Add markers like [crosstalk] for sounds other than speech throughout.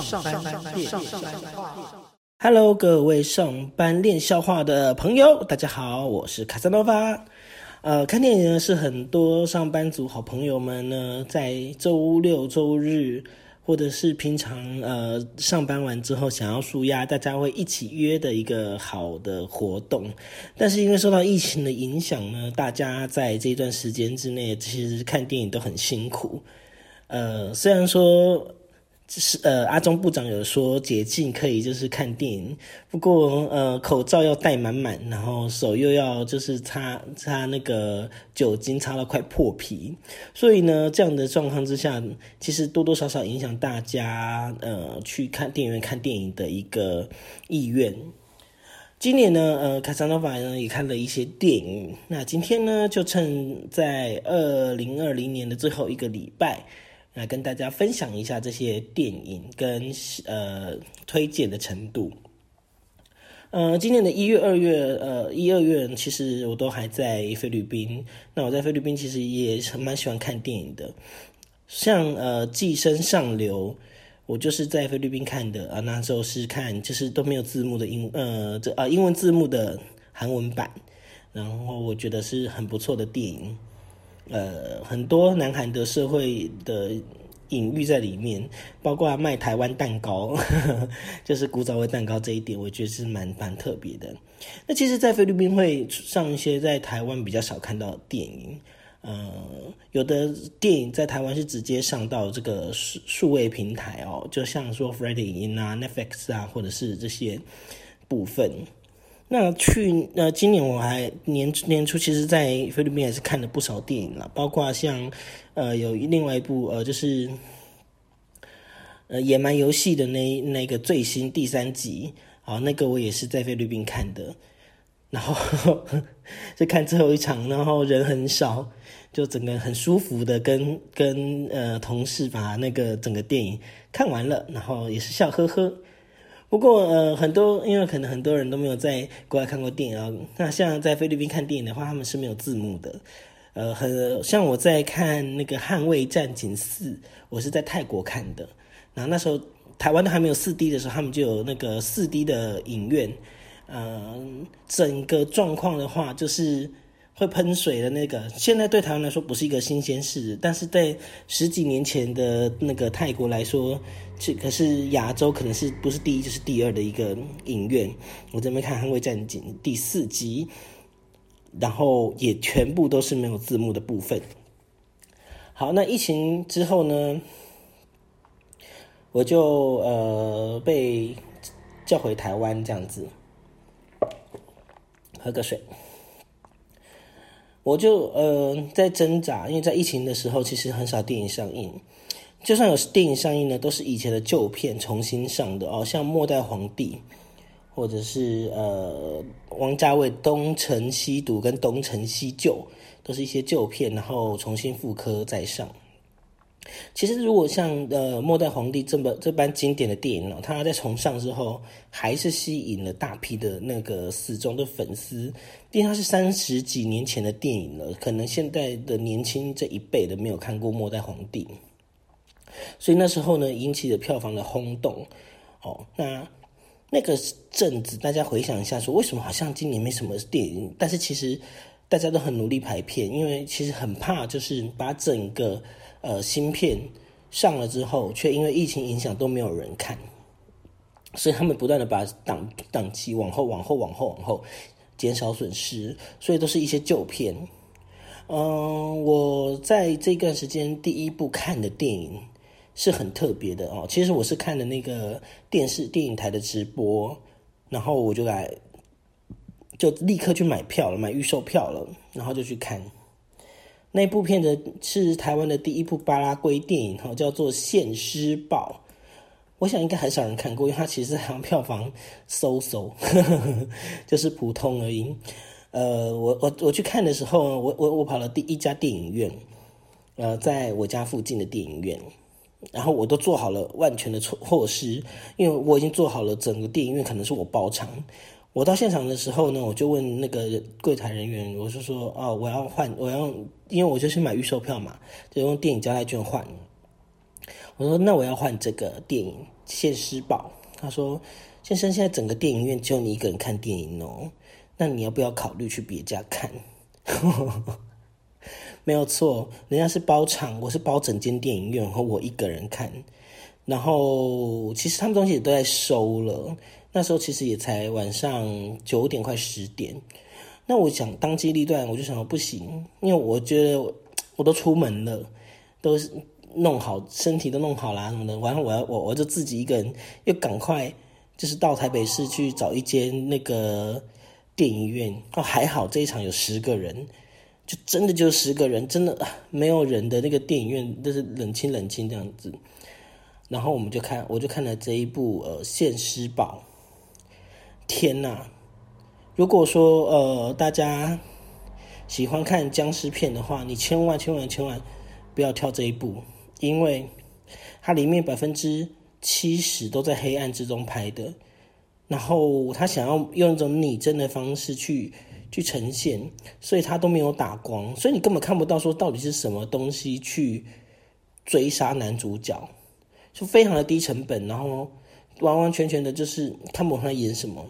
上班练上班话。Hello，各位上班练笑话的朋友，大家好，我是卡萨诺法。呃，看电影呢是很多上班族好朋友们呢在周六周日。或者是平常呃上班完之后想要舒压，大家会一起约的一个好的活动。但是因为受到疫情的影响呢，大家在这段时间之内其实看电影都很辛苦。呃，虽然说。是呃，阿中部长有说解禁可以就是看电影，不过呃口罩要戴满满，然后手又要就是擦擦那个酒精擦到快破皮，所以呢这样的状况之下，其实多多少少影响大家呃去看电影院看电影的一个意愿。今年呢，呃，卡萨诺法呢也看了一些电影，那今天呢就趁在二零二零年的最后一个礼拜。来跟大家分享一下这些电影跟呃推荐的程度。呃，今年的一月、二月，呃，一二月其实我都还在菲律宾。那我在菲律宾其实也蛮喜欢看电影的，像呃《寄生上流》，我就是在菲律宾看的啊。那时候是看就是都没有字幕的英呃这啊英文字幕的韩文版，然后我觉得是很不错的电影。呃，很多南韩的社会的隐喻在里面，包括卖台湾蛋糕呵呵，[laughs] 就是古早味蛋糕这一点，我觉得是蛮蛮特别的。那其实，在菲律宾会上一些在台湾比较少看到的电影，呃，有的电影在台湾是直接上到这个数数位平台哦，就像说 Friday 影音啊、Netflix 啊，或者是这些部分。那去呃，今年我还年年初，其实，在菲律宾也是看了不少电影了，包括像呃，有另外一部呃，就是呃《野蛮游戏》的那那个最新第三集，好，那个我也是在菲律宾看的，然后 [laughs] 就看最后一场，然后人很少，就整个很舒服的跟跟呃同事把那个整个电影看完了，然后也是笑呵呵。不过呃，很多因为可能很多人都没有在国外看过电影啊。那像在菲律宾看电影的话，他们是没有字幕的。呃，很像我在看那个《捍卫战警四》，我是在泰国看的。然后那时候台湾都还没有四 D 的时候，他们就有那个四 D 的影院。嗯，整个状况的话，就是会喷水的那个。现在对台湾来说不是一个新鲜事，但是在十几年前的那个泰国来说。这，可是亚洲可能是不是第一就是第二的一个影院。我这边看《捍卫战警》第四集，然后也全部都是没有字幕的部分。好，那疫情之后呢，我就呃被叫回台湾这样子，喝个水。我就呃在挣扎，因为在疫情的时候，其实很少电影上映。就算有电影上映呢，都是以前的旧片重新上的哦，像《末代皇帝》，或者是呃王家卫《东成西毒》跟《东成西就》，都是一些旧片，然后重新复刻再上。其实如果像呃《末代皇帝》这么这般经典的电影呢，它在重上之后，还是吸引了大批的那个死忠的粉丝，因为它是三十几年前的电影了，可能现在的年轻这一辈的没有看过《末代皇帝》。所以那时候呢，引起了票房的轰动。哦，那那个阵子，大家回想一下，说为什么好像今年没什么电影？但是其实大家都很努力排片，因为其实很怕，就是把整个呃新片上了之后，却因为疫情影响都没有人看，所以他们不断的把档档期往后、往后、往后、往后，减少损失。所以都是一些旧片。嗯，我在这段时间第一部看的电影。是很特别的哦。其实我是看的那个电视电影台的直播，然后我就来，就立刻去买票了，买预售票了，然后就去看那部片的是台湾的第一部巴拉圭电影，哈，叫做《现尸报》。我想应该很少人看过，因为它其实好像票房收收，[laughs] 就是普通而已。呃，我我我去看的时候，我我我跑了第一家电影院，呃，在我家附近的电影院。然后我都做好了万全的措措施，因为我已经做好了整个电影院可能是我包场。我到现场的时候呢，我就问那个柜台人员，我就说：“哦，我要换，我要，因为我就是买预售票嘛，就用电影交代券换。”我说：“那我要换这个电影。”现施宝，他说：“先生，现在整个电影院只有你一个人看电影哦，那你要不要考虑去别家看？” [laughs] 没有错，人家是包场，我是包整间电影院，和我一个人看。然后其实他们东西也都在收了，那时候其实也才晚上九点快十点。那我想当机立断，我就想说不行，因为我觉得我都出门了，都弄好身体都弄好了什么的，完了我要我我就自己一个人又赶快就是到台北市去找一间那个电影院。哦，还好这一场有十个人。就真的就十个人，真的没有人的那个电影院，就是冷清冷清这样子。然后我们就看，我就看了这一部呃《现尸宝》。天呐！如果说呃大家喜欢看僵尸片的话，你千万千万千万不要挑这一部，因为它里面百分之七十都在黑暗之中拍的。然后他想要用一种拟真的方式去。去呈现，所以他都没有打光，所以你根本看不到说到底是什么东西去追杀男主角，就非常的低成本，然后完完全全的就是看不懂他演什么。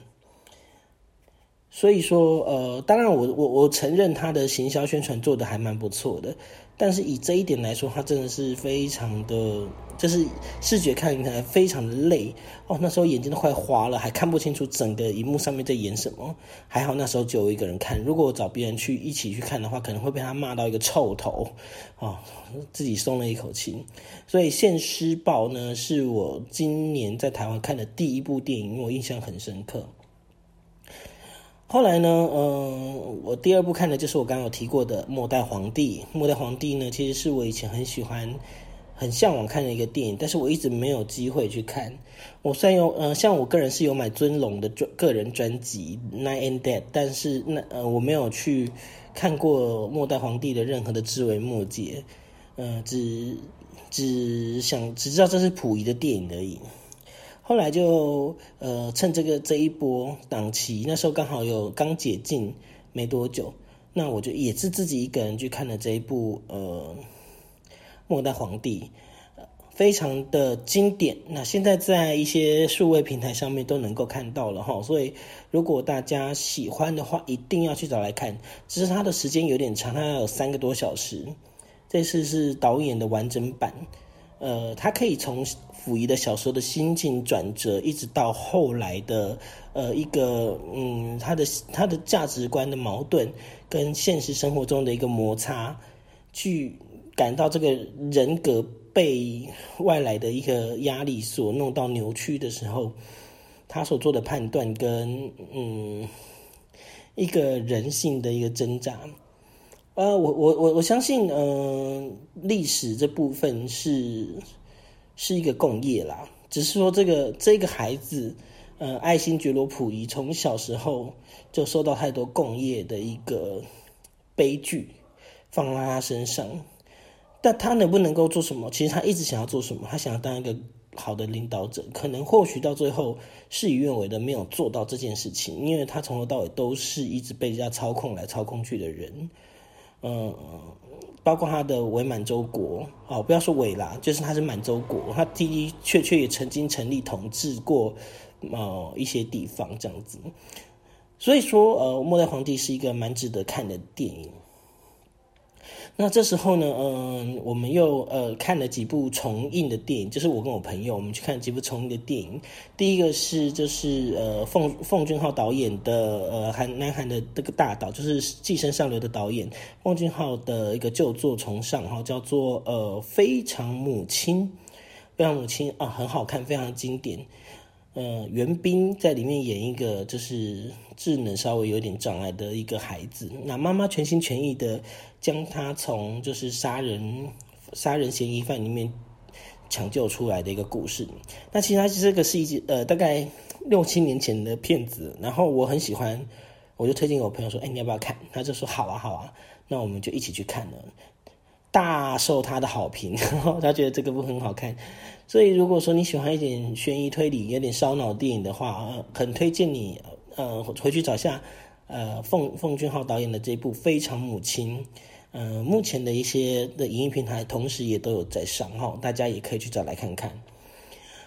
所以说，呃，当然我我我承认他的行销宣传做的还蛮不错的。但是以这一点来说，他真的是非常的，就是视觉看起来非常的累哦。那时候眼睛都快花了，还看不清楚整个荧幕上面在演什么。还好那时候就有一个人看，如果我找别人去一起去看的话，可能会被他骂到一个臭头哦。自己松了一口气。所以《现尸报》呢，是我今年在台湾看的第一部电影，我印象很深刻。后来呢，嗯，我第二部看的就是我刚刚有提过的《末代皇帝》。《末代皇帝》呢，其实是我以前很喜欢、很向往看的一个电影，但是我一直没有机会去看。我虽然有，呃，像我个人是有买尊龙的专个人专辑《Night and Dead》，但是那呃，我没有去看过《末代皇帝》的任何的枝微末节，呃，只只想只知道这是溥仪的电影而已。后来就呃趁这个这一波档期，那时候刚好有刚解禁没多久，那我就也是自己一个人去看了这一部呃末代皇帝，非常的经典。那现在在一些数位平台上面都能够看到了哈，所以如果大家喜欢的话，一定要去找来看。只是它的时间有点长，它有三个多小时。这次是导演的完整版。呃，他可以从溥仪的小时候的心境转折，一直到后来的呃一个嗯，他的他的价值观的矛盾跟现实生活中的一个摩擦，去感到这个人格被外来的一个压力所弄到扭曲的时候，他所做的判断跟嗯一个人性的一个挣扎。呃，我我我我相信，嗯，历史这部分是是一个共业啦。只是说，这个这个孩子，呃，爱新觉罗溥仪从小时候就受到太多共业的一个悲剧放在他身上。但他能不能够做什么？其实他一直想要做什么？他想要当一个好的领导者。可能或许到最后事与愿违的没有做到这件事情，因为他从头到尾都是一直被人家操控来操控去的人。嗯，包括他的伪满洲国哦，不要说伪啦，就是他是满洲国，他的的确确也曾经成立统治过某一些地方这样子，所以说呃，末代皇帝是一个蛮值得看的电影。那这时候呢，嗯，我们又呃看了几部重映的电影，就是我跟我朋友，我们去看几部重映的电影。第一个是就是呃奉奉俊昊导演的呃韩南韩的这个大导，就是《寄生上流》的导演奉俊昊的一个旧作重上，哈，叫做呃非常母亲，非常母亲啊，很好看，非常经典。呃，袁彬在里面演一个就是智能稍微有点障碍的一个孩子，那妈妈全心全意的将他从就是杀人杀人嫌疑犯里面抢救出来的一个故事。那其实他这个是一集呃大概六七年前的片子，然后我很喜欢，我就推荐给我朋友说，哎，你要不要看？他就说好啊好啊，那我们就一起去看了。大受他的好评，[laughs] 他觉得这个部很好看，所以如果说你喜欢一点悬疑推理、有点烧脑电影的话，很推荐你呃回去找下呃奉奉俊昊导演的这部《非常母亲》。嗯，目前的一些的影音平台同时也都有在上哈，大家也可以去找来看看。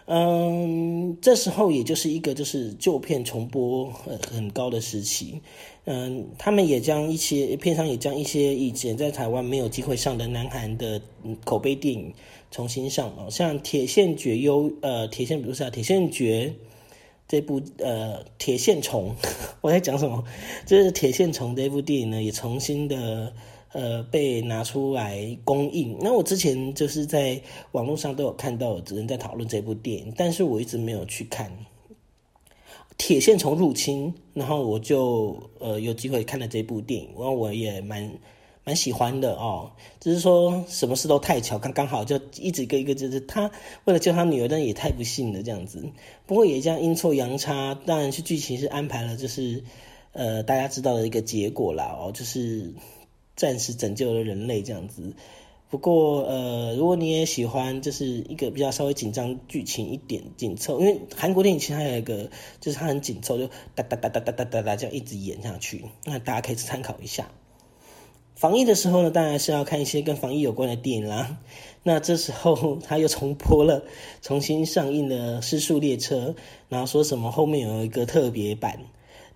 嗯，这时候也就是一个就是旧片重播很很高的时期。嗯，他们也将一些片商也将一些以前在台湾没有机会上的南韩的口碑电影重新上哦，像《铁线绝优》呃，《铁线》不是啊，《铁线绝》这部呃，《铁线虫》[laughs] 我在讲什么？就是《铁线虫》这部电影呢，也重新的呃被拿出来公映。那我之前就是在网络上都有看到有人在讨论这部电影，但是我一直没有去看。铁线虫入侵，然后我就呃有机会看了这部电影，然后我也蛮蛮喜欢的哦。只是说什么事都太巧，刚刚好就一直一个一个就是他为了救他女儿，但也太不幸了这样子。不过也这样阴错阳差，当然是剧情是安排了，就是呃大家知道的一个结果啦哦，就是暂时拯救了人类这样子。不过，呃，如果你也喜欢，就是一个比较稍微紧张剧情一点紧凑，因为韩国电影其实还有一个，就是它很紧凑，就哒哒哒哒哒哒哒哒这样一直演下去，那大家可以参考一下。防疫的时候呢，当然是要看一些跟防疫有关的电影啦。[laughs] 那这时候他又重播了，重新上映的《失速列车》，然后说什么后面有一个特别版。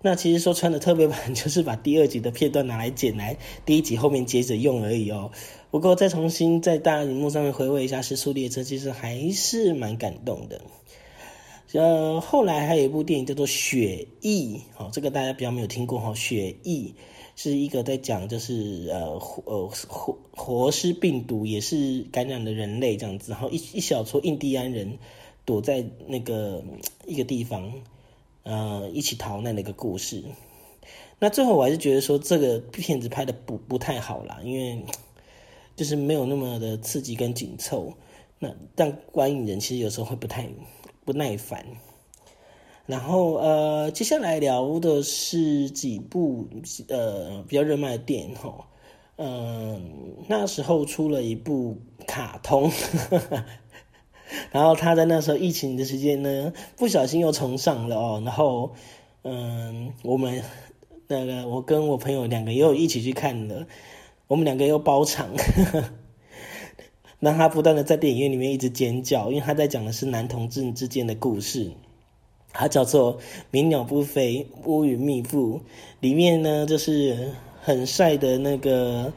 那其实说穿的特别版，[laughs] 就是把第二集的片段拿来剪来第一集后面接着用而已哦。不过再重新在大荧幕上面回味一下《时速列车》，其实还是蛮感动的。呃，后来还有一部电影叫做《雪翼》，哦，这个大家比较没有听过哈，《雪翼》是一个在讲就是呃呃活活尸病毒也是感染了人类这样子，然后一一小撮印第安人躲在那个一个地方，呃，一起逃难的一个故事。那最后我还是觉得说这个片子拍的不不太好啦，因为。就是没有那么的刺激跟紧凑，那让观影人其实有时候会不太不耐烦。然后呃，接下来聊的是几部呃比较热卖的电影哈，嗯，那时候出了一部卡通，[laughs] [laughs] 然后他在那时候疫情的时间呢，不小心又重上了哦，然后嗯，我们那个我跟我朋友两个又一起去看了。我们两个又包场，[laughs] 让他不断的在电影院里面一直尖叫，因为他在讲的是男同志之间的故事。它叫做《鸣鸟不飞，乌云密布》，里面呢就是很帅的那个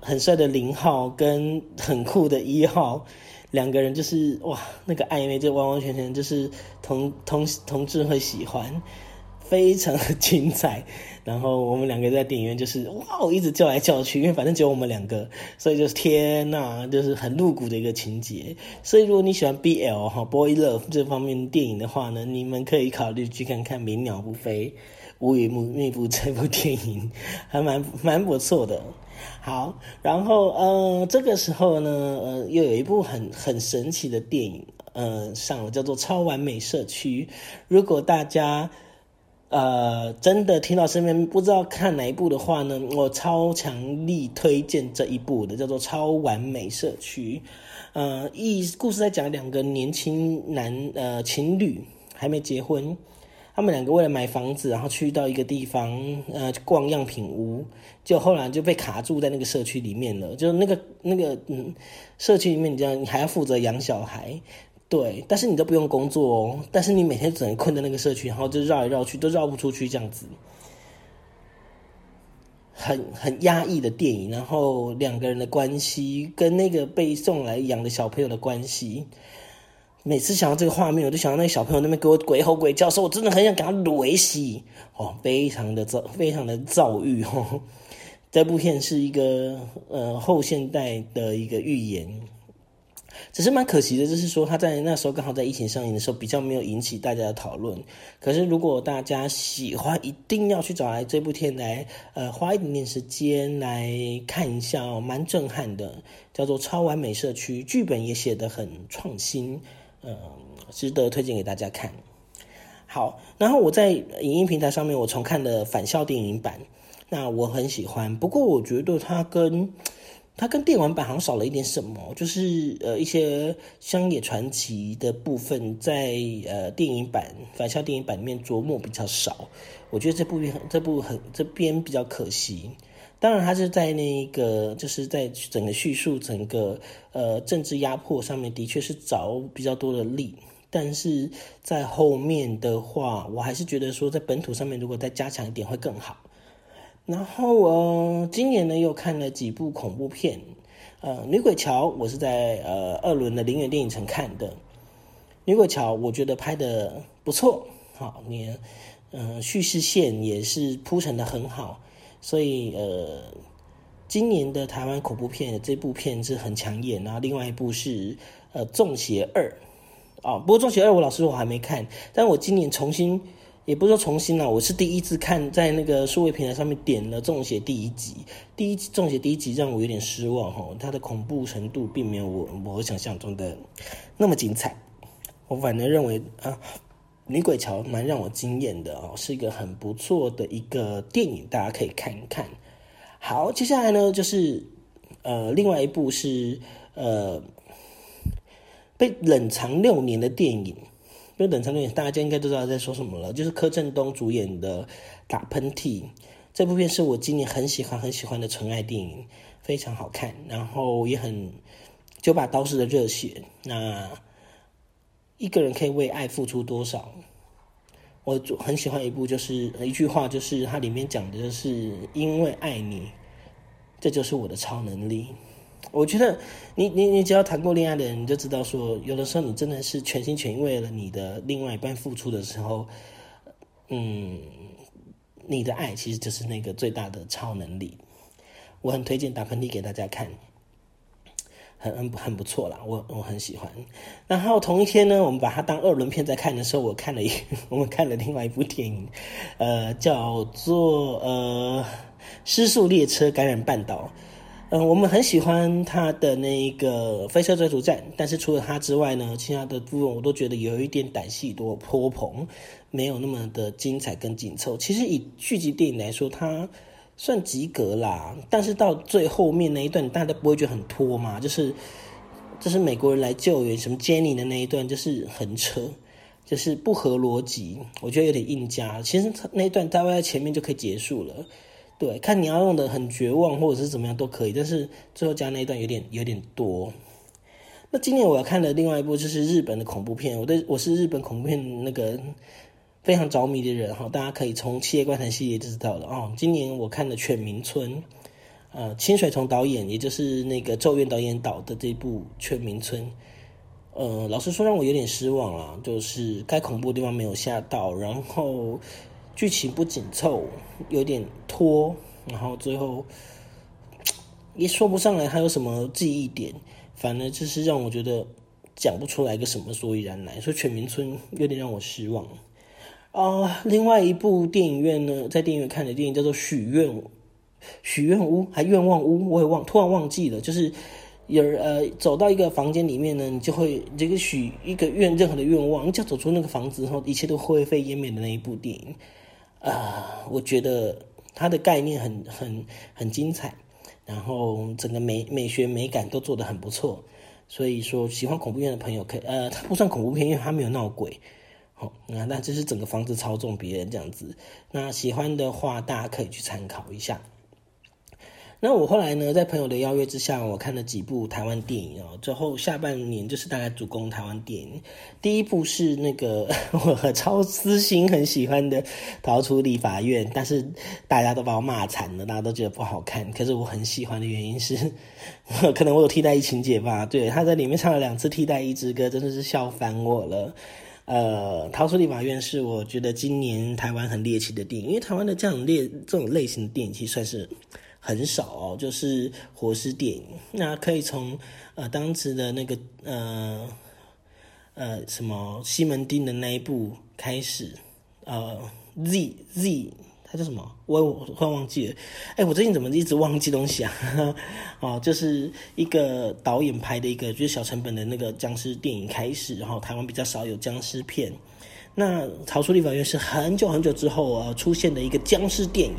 很帅的零号跟很酷的一号两个人，就是哇，那个暧昧就完完全全就是同同同志会喜欢。非常的精彩，然后我们两个在电影院就是哇，我一直叫来叫去，因为反正只有我们两个，所以就是天呐，就是很露骨的一个情节。所以如果你喜欢 BL 哈 Boy Love 这方面电影的话呢，你们可以考虑去看看《鸣鸟不飞，无云密布》这部电影，还蛮蛮不错的。好，然后呃，这个时候呢，呃，又有一部很很神奇的电影，呃，上了叫做《超完美社区》。如果大家呃，真的听到身边不知道看哪一部的话呢，我超强力推荐这一部的，叫做《超完美社区》。呃，一故事在讲两个年轻男呃情侣还没结婚，他们两个为了买房子，然后去到一个地方呃逛样品屋，就后来就被卡住在那个社区里面了。就那个那个嗯，社区里面你这样，你还要负责养小孩。对，但是你都不用工作哦，但是你每天只能困在那个社区，然后就绕来绕去，都绕不出去，这样子，很很压抑的电影。然后两个人的关系跟那个被送来养的小朋友的关系，每次想到这个画面，我就想到那个小朋友那边给我鬼吼鬼叫，说我真的很想给他雷死哦，非常的躁，非常的躁郁哦。这部片是一个呃后现代的一个预言。只是蛮可惜的，就是说他在那时候刚好在疫情上映的时候，比较没有引起大家的讨论。可是如果大家喜欢，一定要去找来这部片来，呃，花一点点时间来看一下哦，蛮震撼的，叫做《超完美社区》，剧本也写得很创新，嗯，值得推荐给大家看。好，然后我在影音平台上面我重看了返校电影版，那我很喜欢，不过我觉得它跟它跟电玩版好像少了一点什么，就是呃一些乡野传奇的部分在呃电影版返校电影版里面琢磨比较少，我觉得这部这部很这边比较可惜。当然，他是在那个就是在整个叙述整个呃政治压迫上面，的确是找比较多的力。但是在后面的话，我还是觉得说在本土上面如果再加强一点会更好。然后呃，今年呢又看了几部恐怖片，呃，女鬼桥我是在呃二轮的陵园电影城看的，女鬼桥我觉得拍的不错，好，你嗯叙事线也是铺陈的很好，所以呃。今年的台湾恐怖片这部片是很抢眼，然后另外一部是呃《中邪二》啊，不过《中邪二》我老实说我还没看，但我今年重新也不是说重新了，我是第一次看，在那个数位平台上面点了《中邪》第一集，第一《中邪》第一集让我有点失望哈，它的恐怖程度并没有我我想象中的那么精彩，我反而认为啊《女鬼桥》蛮让我惊艳的哦，是一个很不错的一个电影，大家可以看一看。好，接下来呢，就是呃，另外一部是呃被冷藏六年的电影，被冷藏六年，大家应该都知道在说什么了，就是柯震东主演的《打喷嚏》这部片，是我今年很喜欢很喜欢的纯爱电影，非常好看，然后也很九把刀式的热血。那一个人可以为爱付出多少？我很喜欢一部，就是一句话，就是它里面讲的就是因为爱你，这就是我的超能力。我觉得你你你只要谈过恋爱的人，你就知道说，有的时候你真的是全心全意为了你的另外一半付出的时候，嗯，你的爱其实就是那个最大的超能力。我很推荐打喷嚏给大家看。很很很不错啦，我我很喜欢。然后同一天呢，我们把它当二轮片在看的时候，我看了一 [laughs] 我们看了另外一部电影，呃，叫做呃《失速列车感染半岛》。嗯，我们很喜欢它的那一个飞车追逐战，但是除了它之外呢，其他的部分我都觉得有一点胆戏多、泼棚，没有那么的精彩跟紧凑。其实以剧集电影来说，它。算及格啦，但是到最后面那一段，大家都不会觉得很拖嘛？就是，就是美国人来救援什么 Jenny 的那一段，就是很扯，就是不合逻辑，我觉得有点硬加。其实那一段大概在前面就可以结束了，对，看你要用的很绝望或者是怎么样都可以，但是最后加那一段有点有点多。那今年我要看的另外一部就是日本的恐怖片，我对我是日本恐怖片那个。非常着迷的人哈，大家可以从《七夜怪谈》系列就知道了哦。今年我看的《犬鸣村》，呃，清水崇导演，也就是那个《咒怨》导演导的这部《犬鸣村》，呃，老实说让我有点失望啊，就是该恐怖的地方没有吓到，然后剧情不紧凑，有点拖，然后最后也说不上来还有什么记忆点，反而就是让我觉得讲不出来个什么所以然来，所以《犬鸣村》有点让我失望。啊，另外一部电影院呢，在电影院看的电影叫做《许愿许愿屋》还愿望屋，我也忘突然忘记了。就是有呃，走到一个房间里面呢，你就会这个许一个愿，任何的愿望，你只要走出那个房子后，一切都灰飞烟灭的那一部电影。啊，我觉得它的概念很很很精彩，然后整个美美学美感都做得很不错。所以说，喜欢恐怖片的朋友可以，呃，它不算恐怖片，因为它没有闹鬼。那那这是整个房子操纵别人这样子。那喜欢的话，大家可以去参考一下。那我后来呢，在朋友的邀约之下，我看了几部台湾电影哦。之后下半年就是大概主攻台湾电影。第一部是那个 [laughs] 我超私心很喜欢的《逃出立法院》，但是大家都把我骂惨了，大家都觉得不好看。可是我很喜欢的原因是，[laughs] 可能我有替代一情节吧。对，他在里面唱了两次替代一之歌，真的是笑翻我了。呃，《逃出立法院》是我觉得今年台湾很猎奇的电影，因为台湾的这样猎这种类型的电影其实算是很少哦，就是活尸电影。那可以从呃当时的那个呃呃什么西门町的那一部开始，呃 Z Z。它叫什么？我我快忘记了。哎，我最近怎么一直忘记东西啊？[laughs] 哦，就是一个导演拍的一个就是小成本的那个僵尸电影开始，然后台湾比较少有僵尸片。那《逃出立法院》是很久很久之后啊出现的一个僵尸电影。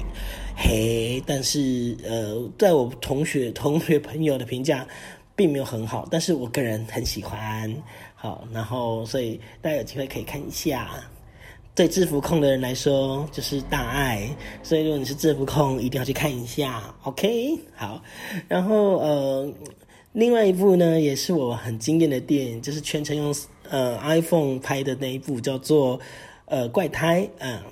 嘿，但是呃，在我同学同学朋友的评价并没有很好，但是我个人很喜欢。好，然后所以大家有机会可以看一下。对制服控的人来说就是大爱，所以如果你是制服控，一定要去看一下。OK，好，然后呃，另外一部呢也是我很惊艳的电影，就是全程用呃 iPhone 拍的那一部叫做呃怪胎啊，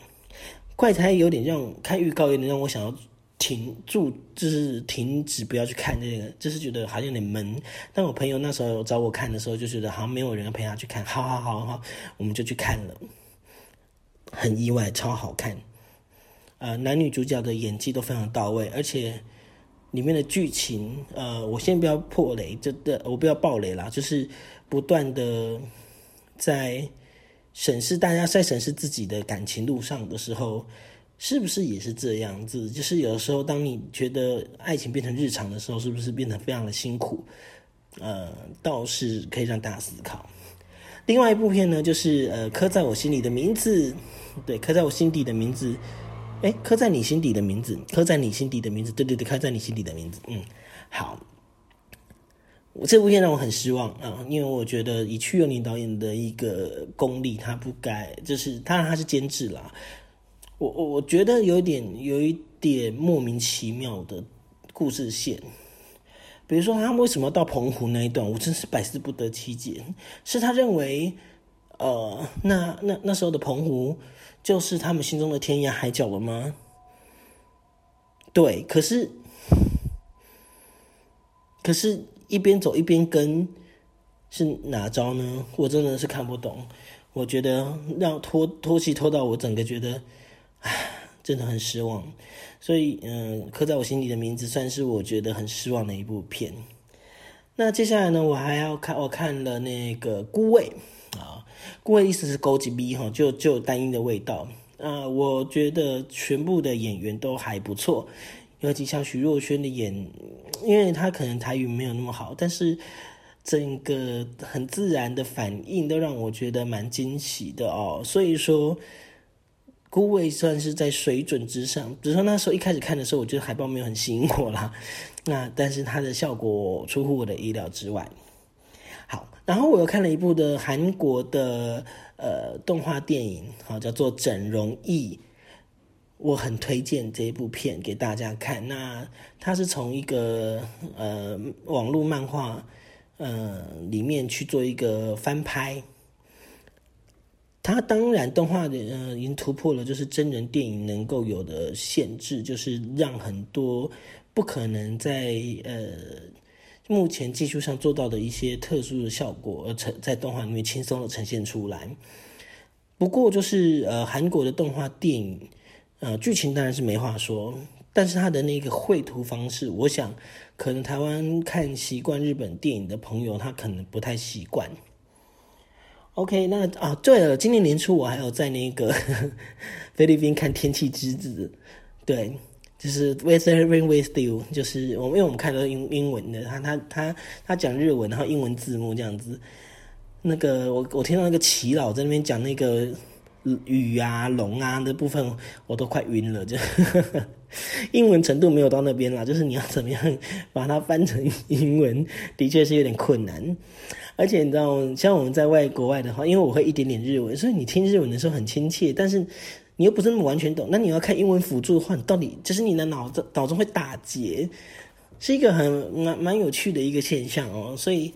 怪胎有点让看预告有点让我想要停住，就是停止不要去看这个，就是觉得好像有点闷。但我朋友那时候找我看的时候，就觉得好像没有人要陪他去看，好好好好，我们就去看了，很意外，超好看。呃，男女主角的演技都非常到位，而且里面的剧情，呃，我先不要破雷，这的我不要爆雷啦，就是不断的在审视大家在审视自己的感情路上的时候，是不是也是这样子？就是有的时候，当你觉得爱情变成日常的时候，是不是变得非常的辛苦？呃，倒是可以让大家思考。另外一部片呢，就是呃，刻在我心里的名字，对，刻在我心底的名字。哎，刻在你心底的名字，刻在你心底的名字，对对对，刻在你心底的名字。嗯，好，我这部片让我很失望啊，因为我觉得以曲佑宁导演的一个功力，他不该，就是当然他是监制啦，我我我觉得有点有一点莫名其妙的故事线，比如说他为什么到澎湖那一段，我真是百思不得其解，是他认为，呃，那那那时候的澎湖。就是他们心中的天涯海角了吗？对，可是，可是一边走一边跟是哪招呢？我真的是看不懂。我觉得让拖拖戏拖到我整个觉得，唉，真的很失望。所以，嗯，刻在我心里的名字算是我觉得很失望的一部片。那接下来呢，我还要看，我看了那个《孤味》。顾问意思是勾起 B 哈，就就单一的味道啊。我觉得全部的演员都还不错，尤其像徐若瑄的演，因为她可能台语没有那么好，但是整个很自然的反应都让我觉得蛮惊喜的哦。所以说，顾问算是在水准之上。只是说那时候一开始看的时候，我觉得海报没有很吸引我啦。那但是它的效果出乎我的意料之外。好，然后我又看了一部的韩国的呃动画电影，好叫做《整容艺》，我很推荐这一部片给大家看。那它是从一个呃网络漫画呃里面去做一个翻拍，它当然动画的呃已经突破了就是真人电影能够有的限制，就是让很多不可能在呃。目前技术上做到的一些特殊的效果，而呈在动画里面轻松的呈现出来。不过就是呃，韩国的动画电影，呃，剧情当然是没话说，但是它的那个绘图方式，我想可能台湾看习惯日本电影的朋友，他可能不太习惯。OK，那啊，对了，今年年初我还有在那个 [laughs] 菲律宾看《天气之子》，对。就是 Weathering with you，就是我因为我们看的英英文的，他他他他讲日文，然后英文字幕这样子。那个我我听到那个齐老在那边讲那个雨啊龙啊的部分，我都快晕了。就英文程度没有到那边啦，就是你要怎么样 [laughs] 把它翻成英文，的确是有点困难。而且你知道，像我们在外国外的话，因为我会一点点日文，所以你听日文的时候很亲切，但是。你又不是那么完全懂，那你要看英文辅助的话，你到底就是你的脑子脑中会打结，是一个很蛮蛮有趣的一个现象哦。所以，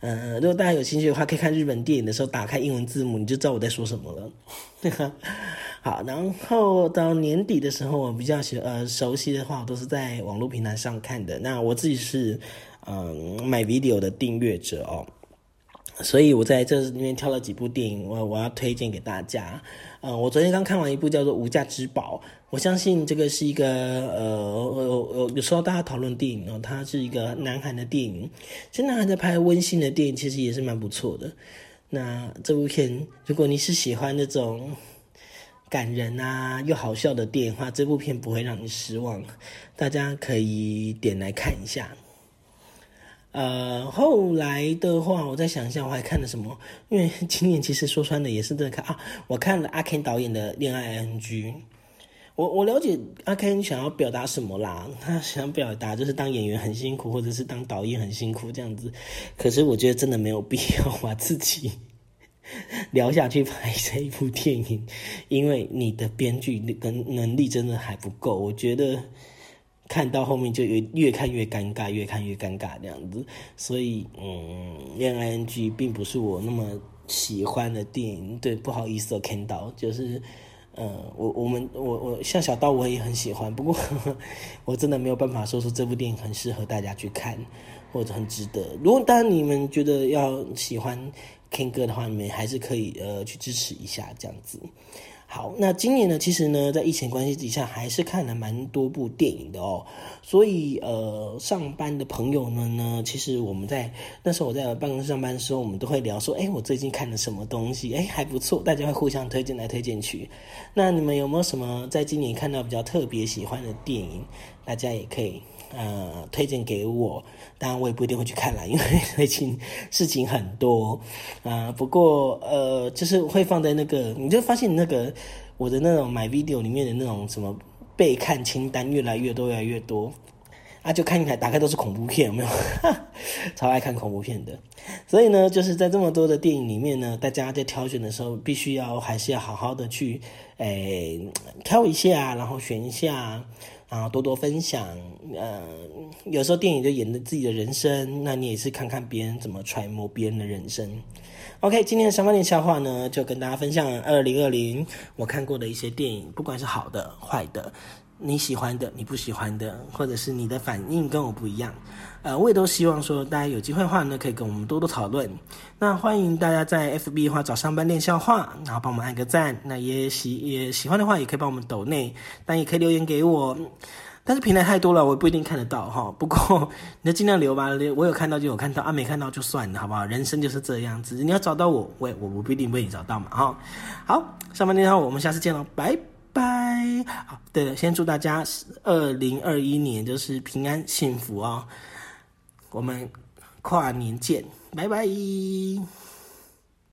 呃，如果大家有兴趣的话，可以看日本电影的时候打开英文字幕，你就知道我在说什么了。好，然后到年底的时候，我比较喜呃熟悉的话，我都是在网络平台上看的。那我自己是嗯买 video 的订阅者哦。所以我在这里面挑了几部电影，我我要推荐给大家。呃，我昨天刚看完一部叫做《无价之宝》，我相信这个是一个呃，有有时候大家讨论电影哦，它是一个南韩的电影，现在还在拍温馨的电影，其实也是蛮不错的。那这部片，如果你是喜欢那种感人啊又好笑的电影话，这部片不会让你失望，大家可以点来看一下。呃，后来的话，我再想一下，我还看了什么？因为今年其实说穿了也是在看啊，我看了阿 Ken 导演的《恋爱 NG》。我我了解阿 Ken 想要表达什么啦，他想表达就是当演员很辛苦，或者是当导演很辛苦这样子。可是我觉得真的没有必要把自己 [laughs] 聊下去拍这一部电影，因为你的编剧跟能力真的还不够。我觉得。看到后面就越越看越尴尬，越看越尴尬这样子，所以嗯，恋爱 NG 并不是我那么喜欢的电影。对，不好意思，哦看到就是，呃，我我们我我像小刀我也很喜欢，不过 [laughs] 我真的没有办法说出这部电影很适合大家去看，或者很值得。如果当然你们觉得要喜欢 Ken 哥的话，你们还是可以呃去支持一下这样子。好，那今年呢，其实呢，在疫情关系底下，还是看了蛮多部电影的哦。所以，呃，上班的朋友们呢，其实我们在那时候我在办公室上班的时候，我们都会聊说，哎，我最近看了什么东西，哎，还不错，大家会互相推荐来推荐去。那你们有没有什么在今年看到比较特别喜欢的电影？大家也可以。呃，推荐给我，当然我也不一定会去看啦，因为 [laughs] 最近事情很多啊。不过呃，就是会放在那个，你就发现那个我的那种买 video 里面的那种什么备看清单越来越多，越来越多啊，就看一台打开都是恐怖片，有没有？[laughs] 超爱看恐怖片的。所以呢，就是在这么多的电影里面呢，大家在挑选的时候，必须要还是要好好的去诶挑一下，然后选一下。然后多多分享，呃，有时候电影就演的自己的人生，那你也是看看别人怎么揣摩别人的人生。OK，今天的三八年笑话呢，就跟大家分享二零二零我看过的一些电影，不管是好的坏的。你喜欢的，你不喜欢的，或者是你的反应跟我不一样，呃，我也都希望说大家有机会的话呢，可以跟我们多多讨论。那欢迎大家在 FB 的话找上班练笑话，然后帮我们按个赞。那也喜也喜欢的话，也可以帮我们抖内，但也可以留言给我。但是平台太多了，我不一定看得到哈。不过你就尽量留吧，留我有看到就有看到啊，没看到就算了，好不好？人生就是这样子，你要找到我，我我我不一定为你找到嘛哈。好，上班练话，我们下次见喽，拜。拜，好，对了，先祝大家二零二一年就是平安幸福哦，我们跨年见，拜拜。